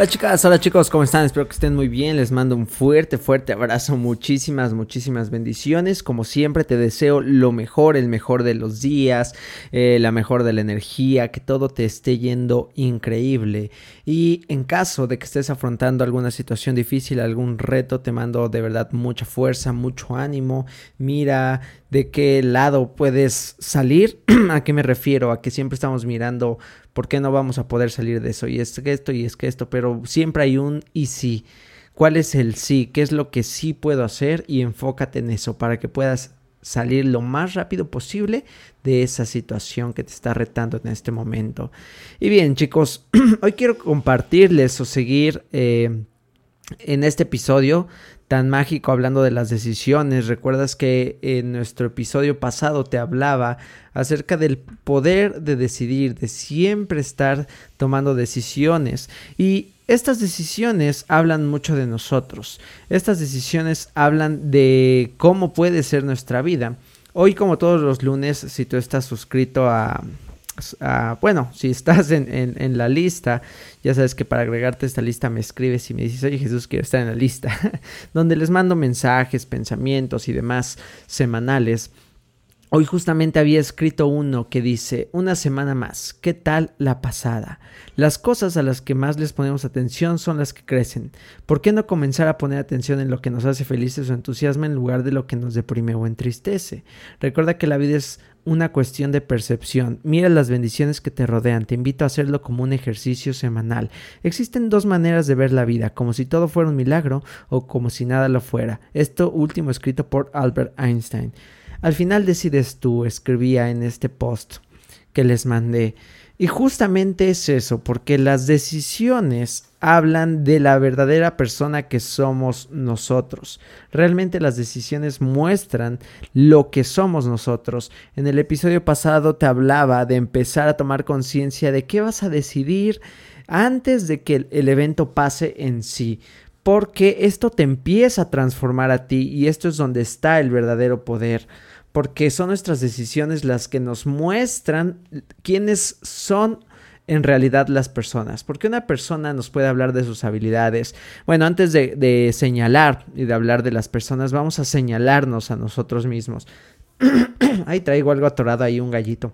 Hola chicas, hola chicos, ¿cómo están? Espero que estén muy bien. Les mando un fuerte, fuerte abrazo. Muchísimas, muchísimas bendiciones. Como siempre, te deseo lo mejor, el mejor de los días, eh, la mejor de la energía, que todo te esté yendo increíble. Y en caso de que estés afrontando alguna situación difícil, algún reto, te mando de verdad mucha fuerza, mucho ánimo. Mira de qué lado puedes salir. ¿A qué me refiero? A que siempre estamos mirando por qué no vamos a poder salir de eso. Y es que esto y es que esto, pero siempre hay un y sí. ¿Cuál es el sí? ¿Qué es lo que sí puedo hacer? Y enfócate en eso para que puedas salir lo más rápido posible de esa situación que te está retando en este momento. Y bien chicos, hoy quiero compartirles o seguir eh, en este episodio tan mágico hablando de las decisiones. Recuerdas que en nuestro episodio pasado te hablaba acerca del poder de decidir, de siempre estar tomando decisiones. Y estas decisiones hablan mucho de nosotros. Estas decisiones hablan de cómo puede ser nuestra vida. Hoy, como todos los lunes, si tú estás suscrito a, bueno, si estás en, la lista, ya sabes que para agregarte a esta lista me escribes y me dices, oye Jesús, quiero estar en la lista, donde les mando mensajes, pensamientos y demás semanales Hoy justamente había escrito uno que dice, una semana más, ¿qué tal la pasada? Las cosas a las que más les ponemos atención son las que crecen. ¿Por qué no comenzar a poner atención en lo que nos hace felices o entusiasma en lugar de lo que nos deprime o entristece? Recuerda que la vida es una cuestión de percepción. Mira las bendiciones que te rodean. Te invito a hacerlo como un ejercicio semanal. Existen dos maneras de ver la vida, como si todo fuera un milagro o como si nada lo fuera. Esto último escrito por Albert Einstein. Al final decides tú, escribía en este post que les mandé. Y justamente es eso, porque las decisiones hablan de la verdadera persona que somos nosotros. Realmente las decisiones muestran lo que somos nosotros. En el episodio pasado te hablaba de empezar a tomar conciencia de qué vas a decidir antes de que el evento pase en sí. Porque esto te empieza a transformar a ti y esto es donde está el verdadero poder porque son nuestras decisiones las que nos muestran quiénes son en realidad las personas. Porque una persona nos puede hablar de sus habilidades. Bueno, antes de, señalar y de hablar de las personas, vamos a señalarnos a nosotros mismos. ahí traigo algo atorado ahí, un gallito.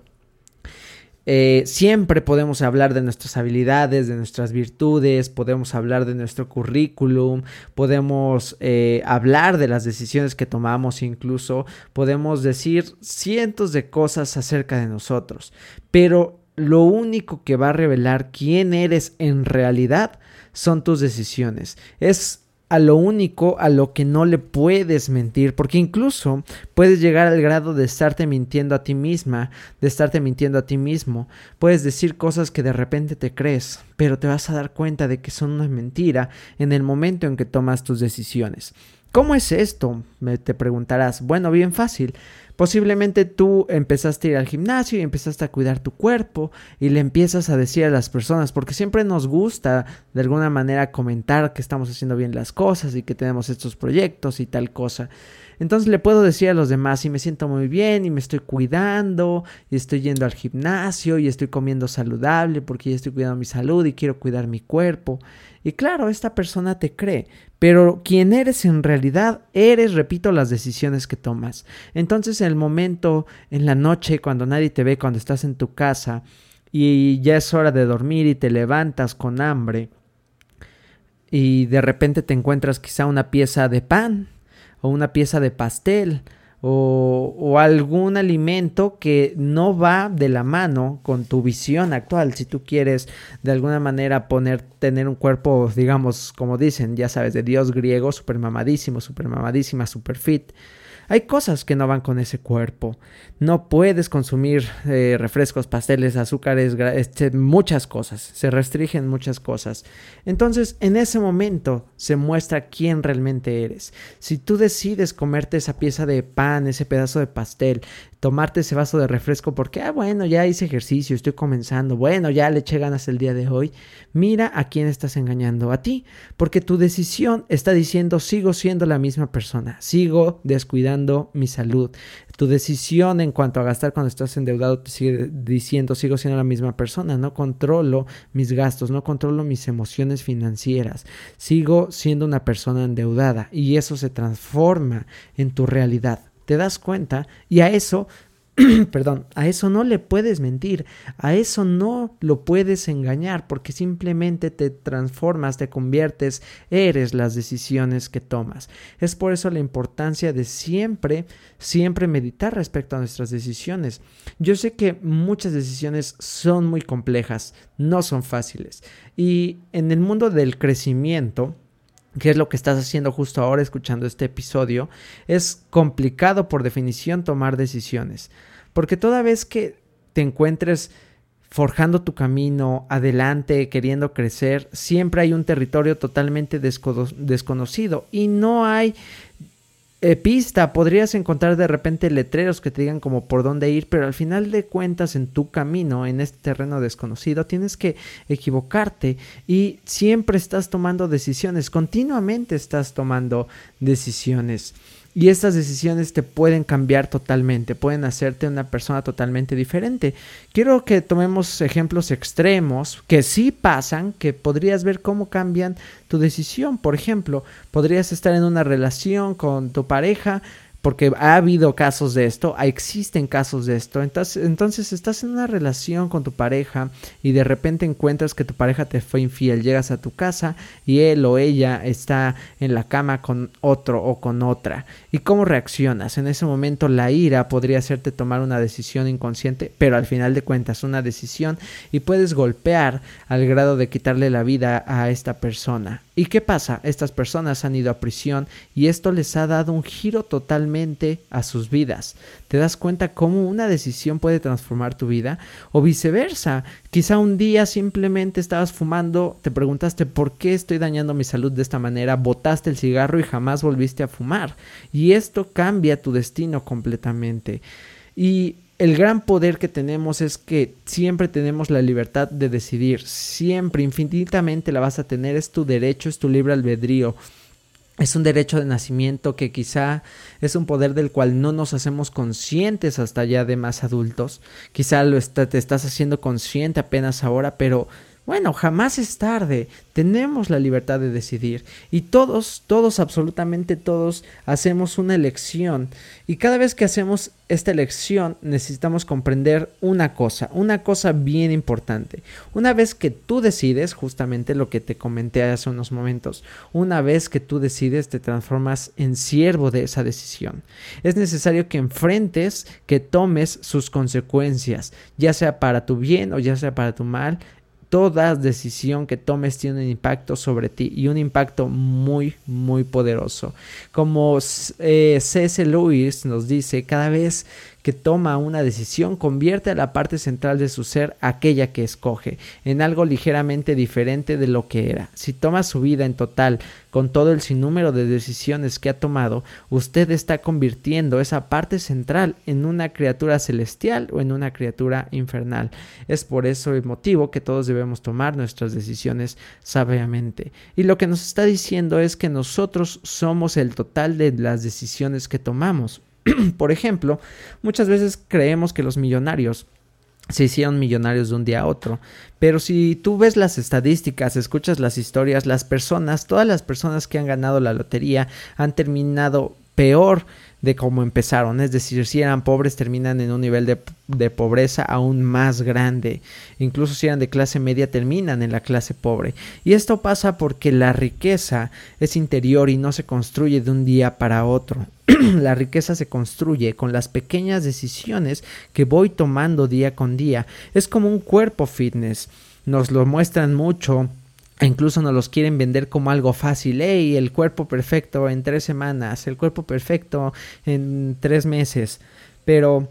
Eh, siempre podemos hablar de nuestras habilidades, de nuestras virtudes, podemos hablar de nuestro currículum, podemos eh, hablar de las decisiones que tomamos, incluso podemos decir cientos de cosas acerca de nosotros, pero lo único que va a revelar quién eres en realidad son tus decisiones. Es a lo único a lo que no le puedes mentir, porque incluso puedes llegar al grado de estarte mintiendo a ti misma, de estarte mintiendo a ti mismo, puedes decir cosas que de repente te crees, pero te vas a dar cuenta de que son una mentira en el momento en que tomas tus decisiones. ¿Cómo es esto? Me te preguntarás. Bueno, bien fácil. Posiblemente tú empezaste a ir al gimnasio y empezaste a cuidar tu cuerpo y le empiezas a decir a las personas, porque siempre nos gusta de alguna manera comentar que estamos haciendo bien las cosas y que tenemos estos proyectos y tal cosa. Entonces le puedo decir a los demás, y me siento muy bien, y me estoy cuidando, y estoy yendo al gimnasio, y estoy comiendo saludable porque ya estoy cuidando mi salud y quiero cuidar mi cuerpo. Y claro, esta persona te cree, pero quien eres en realidad eres, repito, las decisiones que tomas. Entonces, en el momento, en la noche, cuando nadie te ve, cuando estás en tu casa, y ya es hora de dormir y te levantas con hambre, y de repente te encuentras quizá una pieza de pan o una pieza de pastel o, algún alimento que no va de la mano con tu visión actual. Si tú quieres de alguna manera poner, tener un cuerpo, digamos, como dicen, ya sabes, de dios griego, super mamadísimo, super mamadísima, super fit hay cosas que no van con ese cuerpo. No puedes consumir eh, refrescos, pasteles, azúcares, este, muchas cosas. Se restringen muchas cosas. Entonces, en ese momento se muestra quién realmente eres. Si tú decides comerte esa pieza de pan, ese pedazo de pastel, tomarte ese vaso de refresco porque, ah, bueno, ya hice ejercicio, estoy comenzando, bueno, ya le eché ganas el día de hoy, mira a quién estás engañando, a ti, porque tu decisión está diciendo, sigo siendo la misma persona, sigo descuidando mi salud. Tu decisión en cuanto a gastar cuando estás endeudado te sigue diciendo, sigo siendo la misma persona, no controlo mis gastos, no controlo mis emociones financieras, sigo siendo una persona endeudada y eso se transforma en tu realidad te das cuenta y a eso, perdón, a eso no le puedes mentir, a eso no lo puedes engañar porque simplemente te transformas, te conviertes, eres las decisiones que tomas. Es por eso la importancia de siempre, siempre meditar respecto a nuestras decisiones. Yo sé que muchas decisiones son muy complejas, no son fáciles y en el mundo del crecimiento, que es lo que estás haciendo justo ahora escuchando este episodio, es complicado por definición tomar decisiones. Porque toda vez que te encuentres forjando tu camino adelante, queriendo crecer, siempre hay un territorio totalmente desconocido y no hay eh, pista, podrías encontrar de repente letreros que te digan como por dónde ir, pero al final de cuentas en tu camino, en este terreno desconocido, tienes que equivocarte y siempre estás tomando decisiones, continuamente estás tomando decisiones. Y estas decisiones te pueden cambiar totalmente, pueden hacerte una persona totalmente diferente. Quiero que tomemos ejemplos extremos que sí pasan, que podrías ver cómo cambian tu decisión. Por ejemplo, podrías estar en una relación con tu pareja, porque ha habido casos de esto, existen casos de esto. Entonces, entonces estás en una relación con tu pareja y de repente encuentras que tu pareja te fue infiel. Llegas a tu casa y él o ella está en la cama con otro o con otra. ¿Y cómo reaccionas? En ese momento la ira podría hacerte tomar una decisión inconsciente, pero al final de cuentas una decisión y puedes golpear al grado de quitarle la vida a esta persona. ¿Y qué pasa? Estas personas han ido a prisión y esto les ha dado un giro totalmente a sus vidas. ¿Te das cuenta cómo una decisión puede transformar tu vida? O viceversa, quizá un día simplemente estabas fumando, te preguntaste por qué estoy dañando mi salud de esta manera, botaste el cigarro y jamás volviste a fumar. Y esto cambia tu destino completamente. Y el gran poder que tenemos es que siempre tenemos la libertad de decidir, siempre, infinitamente la vas a tener, es tu derecho, es tu libre albedrío. Es un derecho de nacimiento que quizá es un poder del cual no nos hacemos conscientes hasta ya de más adultos. Quizá lo te estás haciendo consciente apenas ahora, pero bueno, jamás es tarde. Tenemos la libertad de decidir. Y todos, todos, absolutamente todos, hacemos una elección. Y cada vez que hacemos esta elección necesitamos comprender una cosa, una cosa bien importante. Una vez que tú decides, justamente lo que te comenté hace unos momentos, una vez que tú decides te transformas en siervo de esa decisión. Es necesario que enfrentes, que tomes sus consecuencias, ya sea para tu bien o ya sea para tu mal toda decisión que tomes tiene un impacto sobre ti y un impacto muy, muy poderoso. Como eh, C.S. Lewis nos dice, cada vez que toma una decisión convierte a la parte central de su ser aquella que escoge en algo ligeramente diferente de lo que era. Si toma su vida en total con todo el sinnúmero de decisiones que ha tomado, usted está convirtiendo esa parte central en una criatura celestial o en una criatura infernal. Es por eso el motivo que todos debemos tomar nuestras decisiones sabiamente. Y lo que nos está diciendo es que nosotros somos el total de las decisiones que tomamos. por ejemplo, muchas veces creemos que los millonarios se hicieron millonarios de un día a otro. Pero si tú ves las estadísticas, escuchas las historias, las personas, todas las personas que han ganado la lotería han terminado peor de cómo empezaron. Es decir, si eran pobres, terminan en un nivel de, de, pobreza aún más grande. Incluso si eran de clase media, terminan en la clase pobre. Y esto pasa porque la riqueza es interior y no se construye de un día para otro. la riqueza se construye con las pequeñas decisiones que voy tomando día con día. Es como un cuerpo fitness. Nos lo muestran mucho incluso nos los quieren vender como algo fácil. ¡Ey! El cuerpo perfecto en tres semanas, el cuerpo perfecto en tres meses. Pero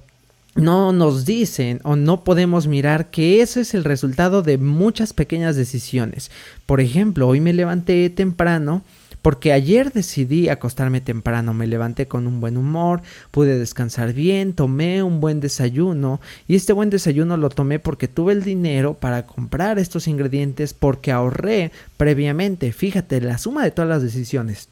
no nos dicen o no podemos mirar que ese es el resultado de muchas pequeñas decisiones. Por ejemplo, hoy me levanté temprano porque ayer decidí acostarme temprano, me levanté con un buen humor, pude descansar bien, tomé un buen desayuno y este buen desayuno lo tomé porque tuve el dinero para comprar estos ingredientes porque ahorré previamente. Fíjate, la suma de todas las decisiones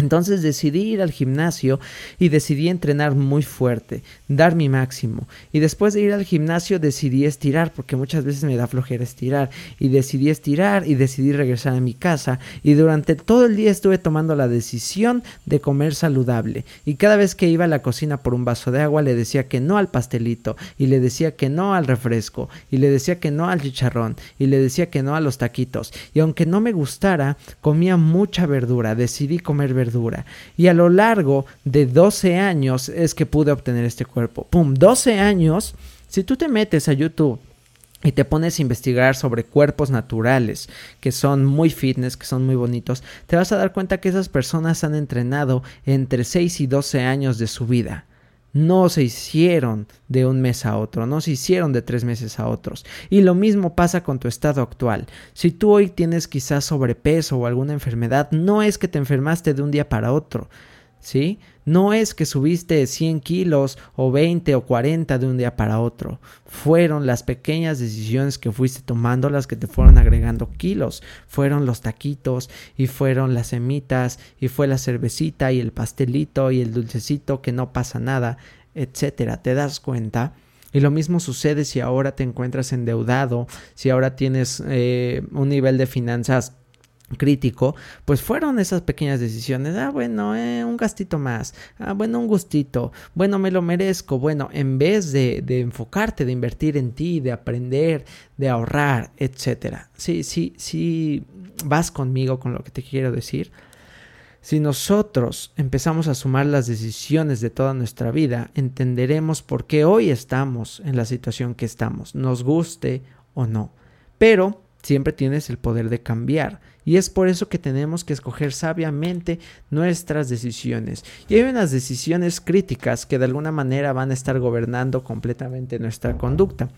entonces decidí ir al gimnasio y decidí entrenar muy fuerte, dar mi máximo. Y después de ir al gimnasio decidí estirar, porque muchas veces me da flojera estirar. Y decidí estirar y decidí regresar a mi casa. Y durante todo el día estuve tomando la decisión de comer saludable. Y cada vez que iba a la cocina por un vaso de agua le decía que no al pastelito. Y le decía que no al refresco. Y le decía que no al chicharrón. Y le decía que no a los taquitos. Y aunque no me gustara, comía mucha verdura. Decidí comer verdura y a lo largo de 12 años es que pude obtener este cuerpo. ¡Pum! 12 años. Si tú te metes a YouTube y te pones a investigar sobre cuerpos naturales que son muy fitness, que son muy bonitos, te vas a dar cuenta que esas personas han entrenado entre 6 y 12 años de su vida no se hicieron de un mes a otro, no se hicieron de tres meses a otros. Y lo mismo pasa con tu estado actual. Si tú hoy tienes quizás sobrepeso o alguna enfermedad, no es que te enfermaste de un día para otro, ¿sí? No es que subiste 100 kilos o 20 o 40 de un día para otro. Fueron las pequeñas decisiones que fuiste tomando las que te fueron agregando kilos. Fueron los taquitos y fueron las semitas y fue la cervecita y el pastelito y el dulcecito que no pasa nada, etcétera. ¿Te das cuenta? Y lo mismo sucede si ahora te encuentras endeudado, si ahora tienes eh, un nivel de finanzas crítico, pues fueron esas pequeñas decisiones. Ah, bueno, eh, un gastito más. Ah, bueno, un gustito. Bueno, me lo merezco. Bueno, en vez de, de enfocarte, de invertir en ti, de aprender, de ahorrar, etcétera. Sí, sí, sí, vas conmigo con lo que te quiero decir. Si nosotros empezamos a sumar las decisiones de toda nuestra vida, entenderemos por qué hoy estamos en la situación que estamos, nos guste o no. Pero siempre tienes el poder de cambiar. Y es por eso que tenemos que escoger sabiamente nuestras decisiones. Y hay unas decisiones críticas que de alguna manera van a estar gobernando completamente nuestra conducta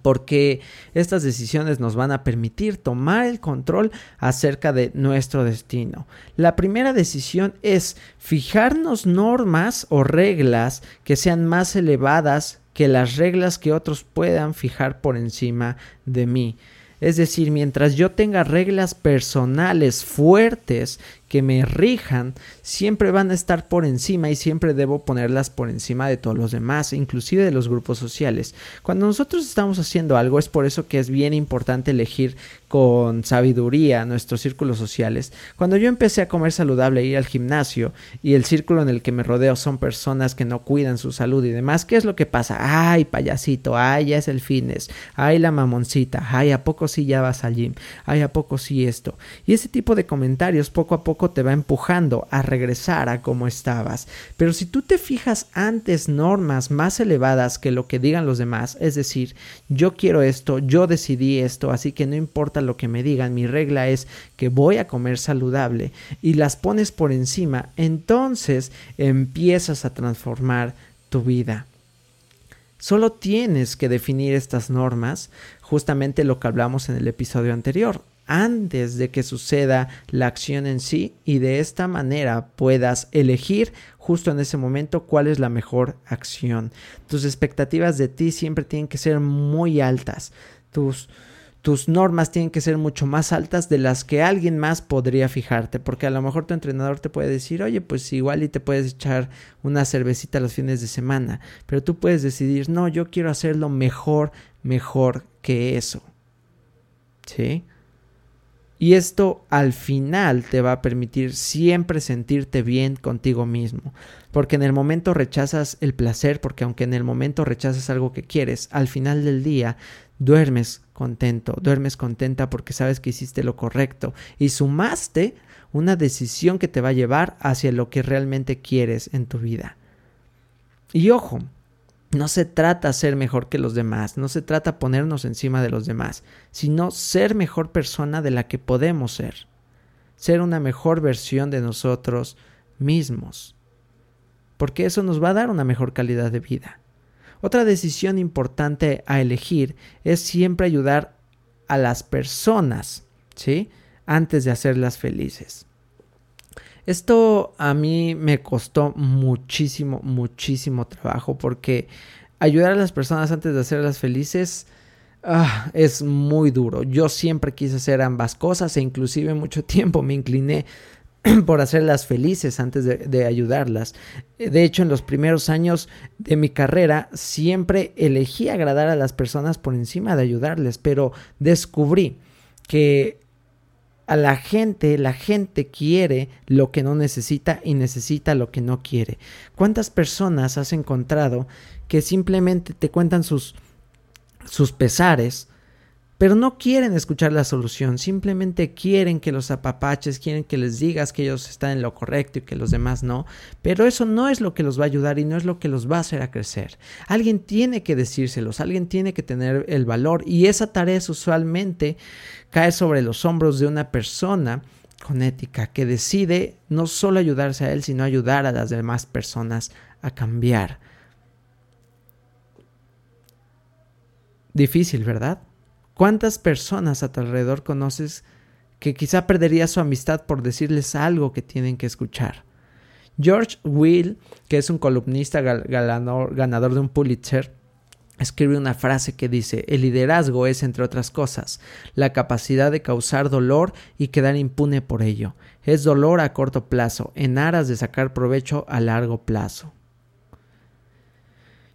porque estas decisiones nos van a permitir tomar el control acerca de nuestro destino. La primera decisión es fijarnos normas o reglas que sean más elevadas que las reglas que otros puedan fijar por encima de mí. Es decir, mientras yo tenga reglas personales fuertes que me rijan siempre van a estar por encima y siempre debo ponerlas por encima de todos los demás, inclusive de los grupos sociales. Cuando nosotros estamos haciendo algo es por eso que es bien importante elegir con sabiduría nuestros círculos sociales. Cuando yo empecé a comer saludable ir al gimnasio y el círculo en el que me rodeo son personas que no cuidan su salud y demás, ¿qué es lo que pasa? Ay, payasito, ay, ya es el fitness, ay, la mamoncita, ay, ¿a poco sí ya vas al gym? Ay, ¿a poco sí esto? Y ese tipo de comentarios poco a te va empujando a regresar a como estabas. Pero si tú te fijas antes normas más elevadas que lo que digan los demás, es decir, yo quiero esto, yo decidí esto, así que no importa lo que me digan, mi regla es que voy a comer saludable y las pones por encima, entonces empiezas a transformar tu vida. Solo tienes que definir estas normas, justamente lo que hablamos en el episodio anterior, antes de que suceda la acción en sí y de esta manera puedas elegir justo en ese momento cuál es la mejor acción. Tus expectativas de ti siempre tienen que ser muy altas. Tus tus normas tienen que ser mucho más altas de las que alguien más podría fijarte, porque a lo mejor tu entrenador te puede decir, oye, pues igual y te puedes echar una cervecita los fines de semana, pero tú puedes decidir, no, yo quiero hacerlo mejor, mejor que eso. ¿Sí? Y esto al final te va a permitir siempre sentirte bien contigo mismo. Porque en el momento rechazas el placer, porque aunque en el momento rechazas algo que quieres, al final del día duermes contento, duermes contenta porque sabes que hiciste lo correcto y sumaste una decisión que te va a llevar hacia lo que realmente quieres en tu vida. Y ojo, no se trata ser mejor que los demás, no se trata ponernos encima de los demás, sino ser mejor persona de la que podemos ser, ser una mejor versión de nosotros mismos, porque eso nos va a dar una mejor calidad de vida. Otra decisión importante a elegir es siempre ayudar a las personas, ¿sí? Antes de hacerlas felices. Esto a mí me costó muchísimo, muchísimo trabajo porque ayudar a las personas antes de hacerlas felices ah, es muy duro. Yo siempre quise hacer ambas cosas e inclusive mucho tiempo me incliné por hacerlas felices antes de, ayudarlas. De hecho, en los primeros años de mi carrera siempre elegí agradar a las personas por encima de ayudarles, pero descubrí que a la gente, la gente quiere lo que no necesita y necesita lo que no quiere. ¿Cuántas personas has encontrado que simplemente te cuentan sus, sus pesares? Pero no quieren escuchar la solución, simplemente quieren que los apapaches, quieren que les digas que ellos están en lo correcto y que los demás no, pero eso no es lo que los va a ayudar y no es lo que los va a hacer a crecer. Alguien tiene que decírselos, alguien tiene que tener el valor y esa tarea usualmente cae sobre los hombros de una persona con ética que decide no solo ayudarse a él, sino ayudar a las demás personas a cambiar. Difícil, ¿verdad? ¿Cuántas personas a tu alrededor conoces que quizá perdería su amistad por decirles algo que tienen que escuchar? George Will, que es un columnista ganador, de un Pulitzer, escribe una frase que dice, el liderazgo es, entre otras cosas, la capacidad de causar dolor y quedar impune por ello. Es dolor a corto plazo, en aras de sacar provecho a largo plazo.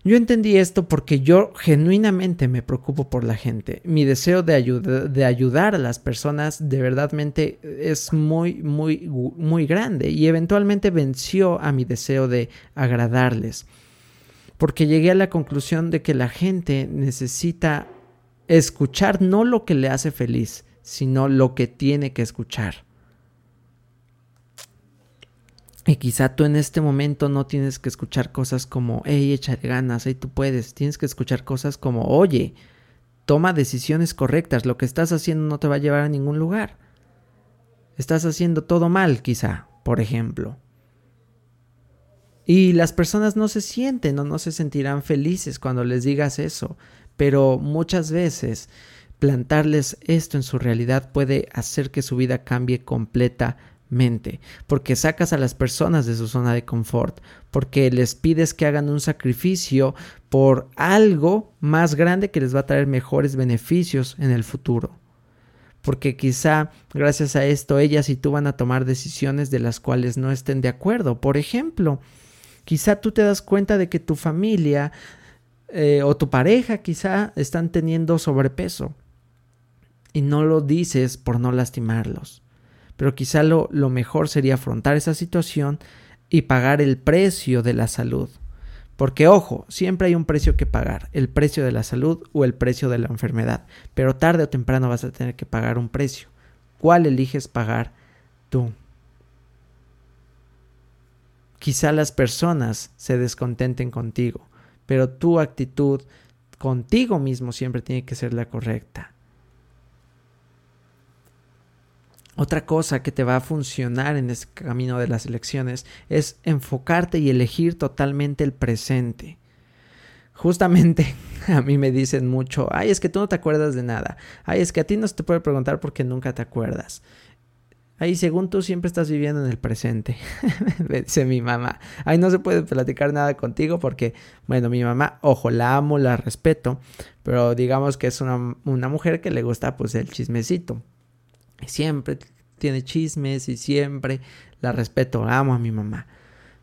Yo entendí esto porque yo genuinamente me preocupo por la gente. Mi deseo de, de ayudar a las personas de verdadmente es muy, muy, muy grande y eventualmente venció a mi deseo de agradarles. Porque llegué a la conclusión de que la gente necesita escuchar no lo que le hace feliz, sino lo que tiene que escuchar. Y quizá tú en este momento no tienes que escuchar cosas como, hey, échale ganas, hey, tú puedes. Tienes que escuchar cosas como, oye, toma decisiones correctas, lo que estás haciendo no te va a llevar a ningún lugar. Estás haciendo todo mal, quizá, por ejemplo. Y las personas no se sienten o no se sentirán felices cuando les digas eso, pero muchas veces plantarles esto en su realidad puede hacer que su vida cambie completamente mente, porque sacas a las personas de su zona de confort, porque les pides que hagan un sacrificio por algo más grande que les va a traer mejores beneficios en el futuro. Porque quizá gracias a esto ellas y tú van a tomar decisiones de las cuales no estén de acuerdo. Por ejemplo, quizá tú te das cuenta de que tu familia eh, o tu pareja quizá están teniendo sobrepeso y no lo dices por no lastimarlos pero quizá lo, mejor sería afrontar esa situación y pagar el precio de la salud. Porque ojo, siempre hay un precio que pagar, el precio de la salud o el precio de la enfermedad, pero tarde o temprano vas a tener que pagar un precio. ¿Cuál eliges pagar tú? Quizá las personas se descontenten contigo, pero tu actitud contigo mismo siempre tiene que ser la correcta. Otra cosa que te va a funcionar en este camino de las elecciones es enfocarte y elegir totalmente el presente. justamente a mí me dicen mucho, ay, es que tú no te acuerdas de nada, ay, es que a ti no se te puede preguntar porque nunca te acuerdas. Ay, según tú siempre estás viviendo en el presente, me dice mi mamá. Ay, no se puede platicar nada contigo porque, bueno, mi mamá, ojo, la amo, la respeto, pero digamos que es una, una mujer que le gusta pues el chismecito. Siempre tiene chismes y siempre la respeto, amo a mi mamá.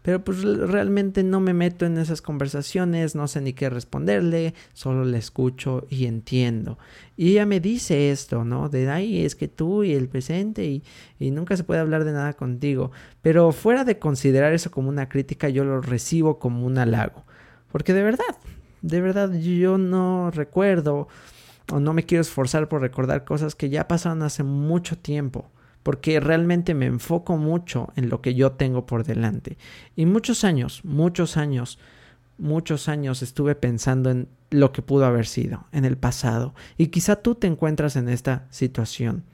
Pero pues realmente no me meto en esas conversaciones, no sé ni qué responderle, solo le escucho y entiendo. Y ella me dice esto, ¿no? De, ay, es que tú y el presente y, y nunca se puede hablar de nada contigo. Pero fuera de considerar eso como una crítica, yo lo recibo como un halago. Porque de verdad, de verdad yo no recuerdo o no me quiero esforzar por recordar cosas que ya pasaron hace mucho tiempo porque realmente me enfoco mucho en lo que yo tengo por delante. Y muchos años, muchos años, muchos años estuve pensando en lo que pudo haber sido en el pasado. Y quizá tú te encuentras en esta situación.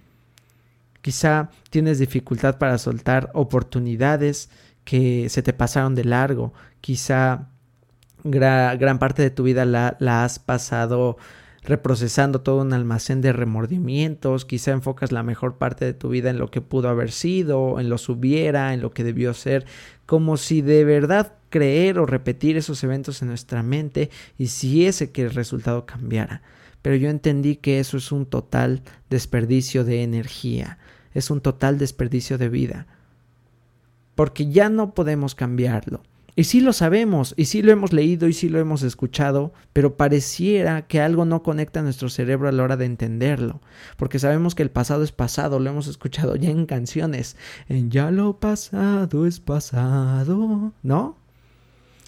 Quizá tienes dificultad para soltar oportunidades que se te pasaron de largo. Quizá gran parte de tu vida la, la has pasado reprocesando todo un almacén de remordimientos, quizá enfocas la mejor parte de tu vida en lo que pudo haber sido, en lo hubiera, en lo que debió ser, como si de verdad creer o repetir esos eventos en nuestra mente y si ese que el resultado cambiara. Pero yo entendí que eso es un total desperdicio de energía, es un total desperdicio de vida, porque ya no podemos cambiarlo. Y sí lo sabemos, y sí lo hemos leído, y sí lo hemos escuchado, pero pareciera que algo no conecta nuestro cerebro a la hora de entenderlo, porque sabemos que el pasado es pasado, lo hemos escuchado ya en canciones, en ya lo pasado es pasado, ¿no?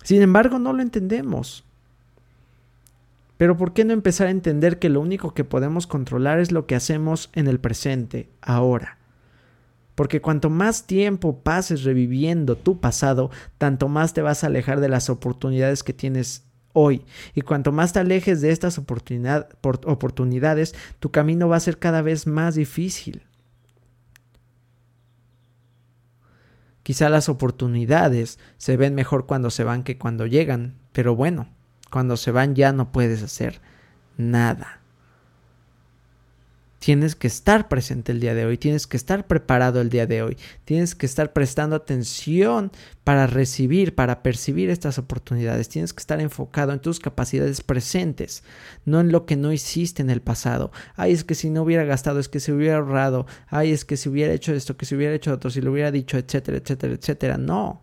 Sin embargo, no lo entendemos. Pero ¿por qué no empezar a entender que lo único que podemos controlar es lo que hacemos en el presente, ahora? Porque cuanto más tiempo pases reviviendo tu pasado, tanto más te vas a alejar de las oportunidades que tienes hoy. Y cuanto más te alejes de estas oportunidades, tu camino va a ser cada vez más difícil. Quizá las oportunidades se ven mejor cuando se van que cuando llegan, pero bueno, cuando se van ya no puedes hacer nada. Tienes que estar presente el día de hoy, tienes que estar preparado el día de hoy, tienes que estar prestando atención para recibir, para percibir estas oportunidades, tienes que estar enfocado en tus capacidades presentes, no en lo que no hiciste en el pasado. Ay, es que si no hubiera gastado, es que se hubiera ahorrado, ay, es que si hubiera hecho esto, que si hubiera hecho otro, si lo hubiera dicho, etcétera, etcétera, etcétera. No.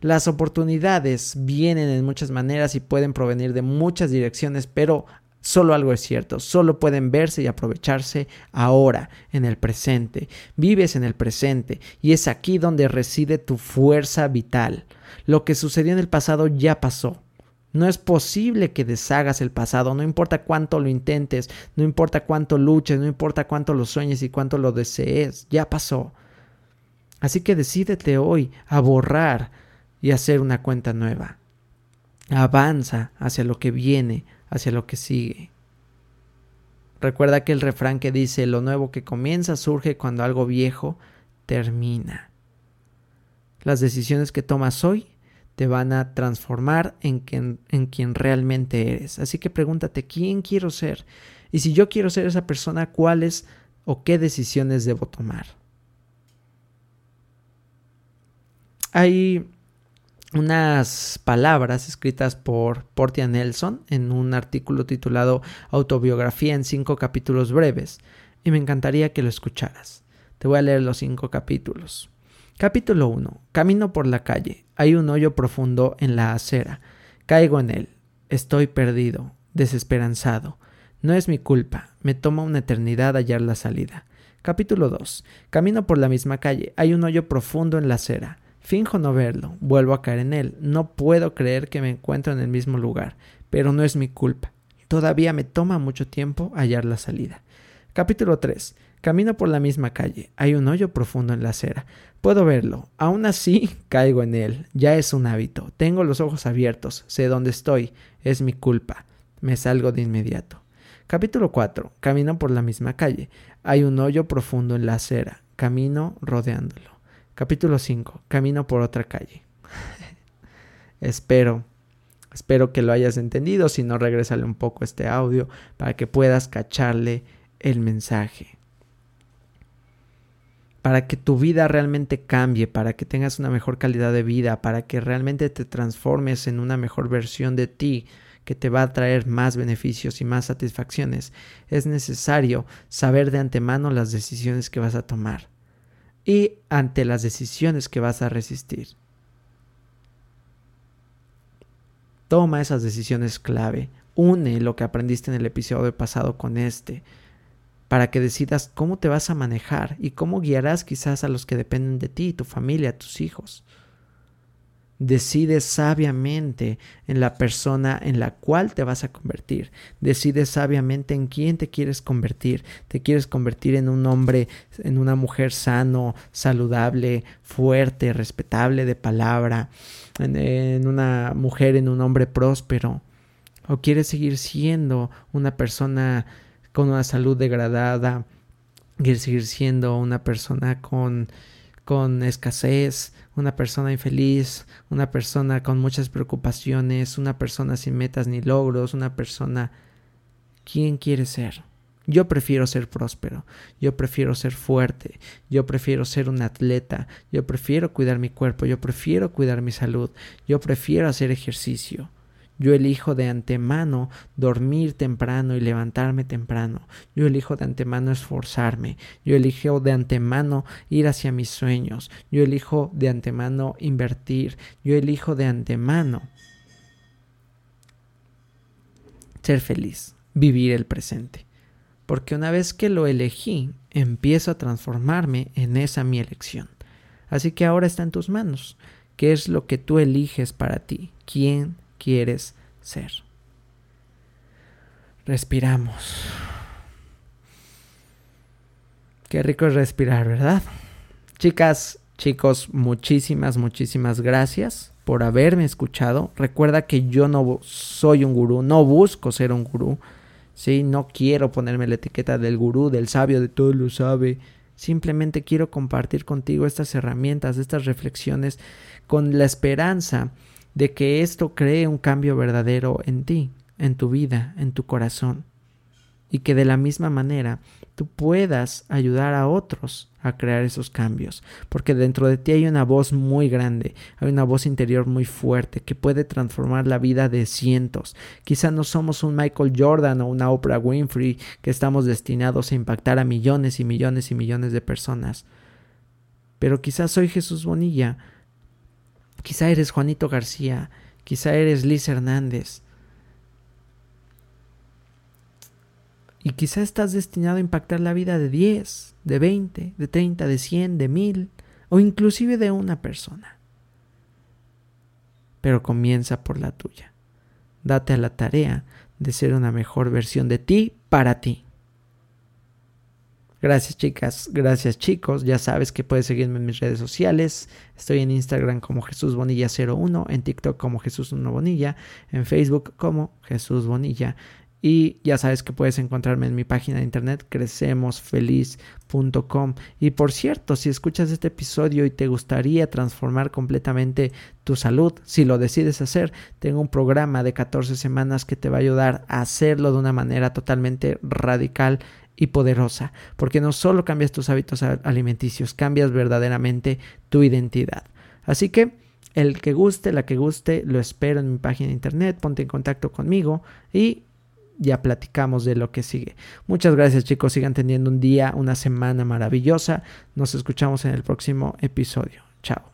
Las oportunidades vienen en muchas maneras y pueden provenir de muchas direcciones, pero Solo algo es cierto, solo pueden verse y aprovecharse ahora, en el presente. Vives en el presente y es aquí donde reside tu fuerza vital. Lo que sucedió en el pasado ya pasó. No es posible que deshagas el pasado, no importa cuánto lo intentes, no importa cuánto luches, no importa cuánto lo sueñes y cuánto lo desees, ya pasó. Así que decídete hoy a borrar y hacer una cuenta nueva. Avanza hacia lo que viene, hacia lo que sigue. Recuerda que el refrán que dice lo nuevo que comienza surge cuando algo viejo termina. Las decisiones que tomas hoy te van a transformar en quien, en quien realmente eres. Así que pregúntate, ¿quién quiero ser? Y si yo quiero ser esa persona, ¿cuáles o qué decisiones debo tomar? Hay unas palabras escritas por Portia Nelson en un artículo titulado Autobiografía en cinco capítulos breves, y me encantaría que lo escucharas. Te voy a leer los cinco capítulos. Capítulo 1. Camino por la calle. Hay un hoyo profundo en la acera. Caigo en él. Estoy perdido, desesperanzado. No es mi culpa. Me toma una eternidad hallar la salida. Capítulo 2. Camino por la misma calle. Hay un hoyo profundo en la acera. Finjo no verlo, vuelvo a caer en él. No puedo creer que me encuentro en el mismo lugar, pero no es mi culpa. Todavía me toma mucho tiempo hallar la salida. Capítulo 3. Camino por la misma calle. Hay un hoyo profundo en la acera. Puedo verlo. Aún así, caigo en él. Ya es un hábito. Tengo los ojos abiertos. Sé dónde estoy. Es mi culpa. Me salgo de inmediato. Capítulo 4. Camino por la misma calle. Hay un hoyo profundo en la acera. Camino rodeándolo. Capítulo 5. Camino por otra calle. espero, Espero que lo hayas entendido, si no, regrésale un poco este audio para que puedas cacharle el mensaje. Para que tu vida realmente cambie, para que tengas una mejor calidad de vida, para que realmente te transformes en una mejor versión de ti que te va a traer más beneficios y más satisfacciones, es necesario saber de antemano las decisiones que vas a tomar y ante las decisiones que vas a resistir. Toma esas decisiones clave. Une lo que aprendiste en el episodio pasado con este para que decidas cómo te vas a manejar y cómo guiarás quizás a los que dependen de ti, tu familia, tus hijos. Decide sabiamente en la persona en la cual te vas a convertir. Decide sabiamente en quién te quieres convertir. Te quieres convertir en un hombre, en una mujer sano, saludable, fuerte, respetable de palabra, en, una mujer, en un hombre próspero. O quieres seguir siendo una persona con una salud degradada. Quieres seguir siendo una persona con, con escasez, una persona infeliz, una persona con muchas preocupaciones, una persona sin metas ni logros, una persona... ¿Quién quiere ser? Yo prefiero ser próspero, yo prefiero ser fuerte, yo prefiero ser un atleta, yo prefiero cuidar mi cuerpo, yo prefiero cuidar mi salud, yo prefiero hacer ejercicio. Yo elijo de antemano dormir temprano y levantarme temprano. Yo elijo de antemano esforzarme. Yo elijo de antemano ir hacia mis sueños. Yo elijo de antemano invertir. Yo elijo de antemano ser feliz, vivir el presente. Porque una vez que lo elegí, empiezo a transformarme en esa mi elección. Así que ahora está en tus manos. ¿Qué es lo que tú eliges para ti? ¿Quién quieres ser. Respiramos. Qué rico es respirar, ¿verdad? Chicas, chicos, muchísimas, muchísimas gracias por haberme escuchado. Recuerda que yo no soy un gurú, no busco ser un gurú. ¿sí? No quiero ponerme la etiqueta del gurú, del sabio, de todo lo sabe. Simplemente quiero compartir contigo estas herramientas, estas reflexiones, con la esperanza de que esto cree un cambio verdadero en ti, en tu vida, en tu corazón, y que de la misma manera tú puedas ayudar a otros a crear esos cambios, porque dentro de ti hay una voz muy grande, hay una voz interior muy fuerte que puede transformar la vida de cientos. Quizá no somos un Michael Jordan o una Oprah Winfrey que estamos destinados a impactar a millones y millones y millones de personas, pero quizás soy Jesús Bonilla, Quizá eres Juanito García, quizá eres Liz Hernández. Y quizá estás destinado a impactar la vida de 10, de 20, de 30, de 100, de 1000 o inclusive de una persona. Pero comienza por la tuya. Date a la tarea de ser una mejor versión de ti para ti. Gracias chicas, gracias chicos. Ya sabes que puedes seguirme en mis redes sociales. Estoy en Instagram como Jesús Bonilla 01, en TikTok como Jesús 1 Bonilla, en Facebook como Jesús Bonilla. Y ya sabes que puedes encontrarme en mi página de internet crecemosfeliz.com. Y por cierto, si escuchas este episodio y te gustaría transformar completamente tu salud, si lo decides hacer, tengo un programa de 14 semanas que te va a ayudar a hacerlo de una manera totalmente radical y poderosa, porque no solo cambias tus hábitos alimenticios, cambias verdaderamente tu identidad. Así que el que guste, la que guste, lo espero en mi página de internet, ponte en contacto conmigo y ya platicamos de lo que sigue. Muchas gracias chicos, sigan teniendo un día, una semana maravillosa. Nos escuchamos en el próximo episodio. Chao.